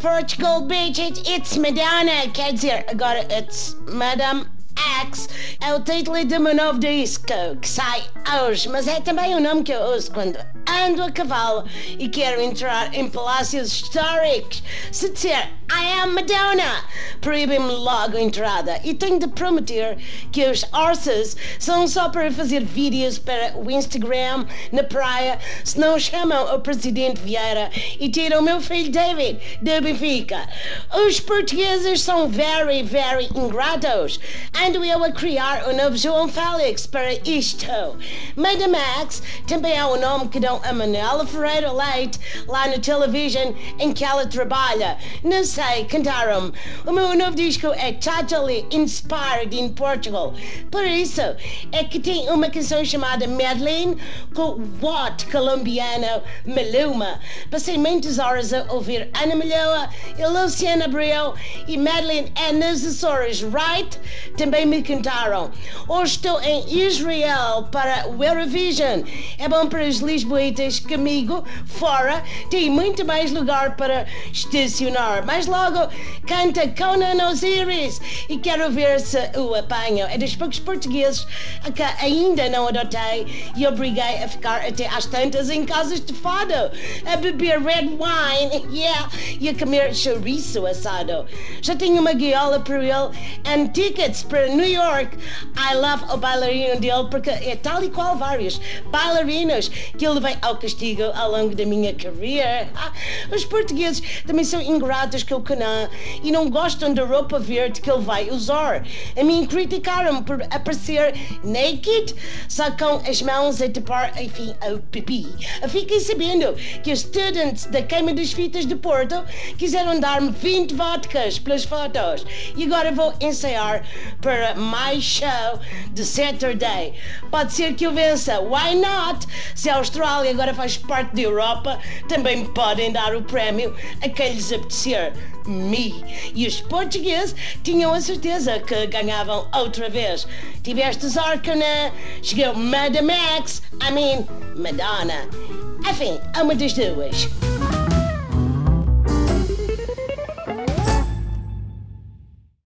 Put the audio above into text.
Portugal, bitches, it's Madonna. Quer dizer, agora it's Madame X. É o título de meu novo disco que sai hoje, mas é também o nome que eu uso quando ando a cavalo e quero entrar em palácios históricos. Se disser I am Madonna, proíbe-me logo a entrada e tenho de prometer que os horses são só para fazer vídeos para o Instagram na praia, se não chamam o presidente Vieira e tiram o meu filho David da Benfica. Os portugueses são very, very ingratos. Ando eu a criar o novo João Félix para isto. Madame Max também é o nome que dão a Manela Ferreira Leite lá na televisão em que ela trabalha. Não sei, cantaram O meu novo disco é totally inspired in Portugal. Por isso é que tem uma canção chamada Madeline com What colombiano Maluma. Passei muitas horas a ouvir Ana Malhoa e Luciana Abreu e Madeline é nas Açores, right? Também me cantaram. Hoje estou em Israel para o Eurovision. É bom para os lisboetas comigo, fora, tem muito mais lugar para estacionar. Mas logo canta Conan Osiris e quero ver se o apanho. É dos poucos portugueses que ainda não adotei e obriguei a ficar até às tantas em casas de fado, a beber red wine yeah, e a comer chouriço assado. Já tenho uma guiola para ele and tickets para New York. I love o bailarino dele porque é tal e qual vários bailarinos que eu levei ao castigo ao longo da minha carreira. Ah, os portugueses também são ingratos com o Conan e não gostam da roupa verde que ele vai usar. A mim criticaram por aparecer naked, só com as mãos a tapar, enfim, o pipi. Fiquei sabendo que os students da queima das fitas de Porto quiseram dar-me 20 vodkas pelas fotos e agora vou ensaiar para mais show de Saturday. Pode ser que eu vença. Why not? Se a Austrália agora faz parte da Europa, também podem dar o prémio a quem lhes apetecer. Me. E os portugueses tinham a certeza que ganhavam outra vez. Tiveste né? Chegou Madame X, I mean, Madonna. Enfim, é uma das duas.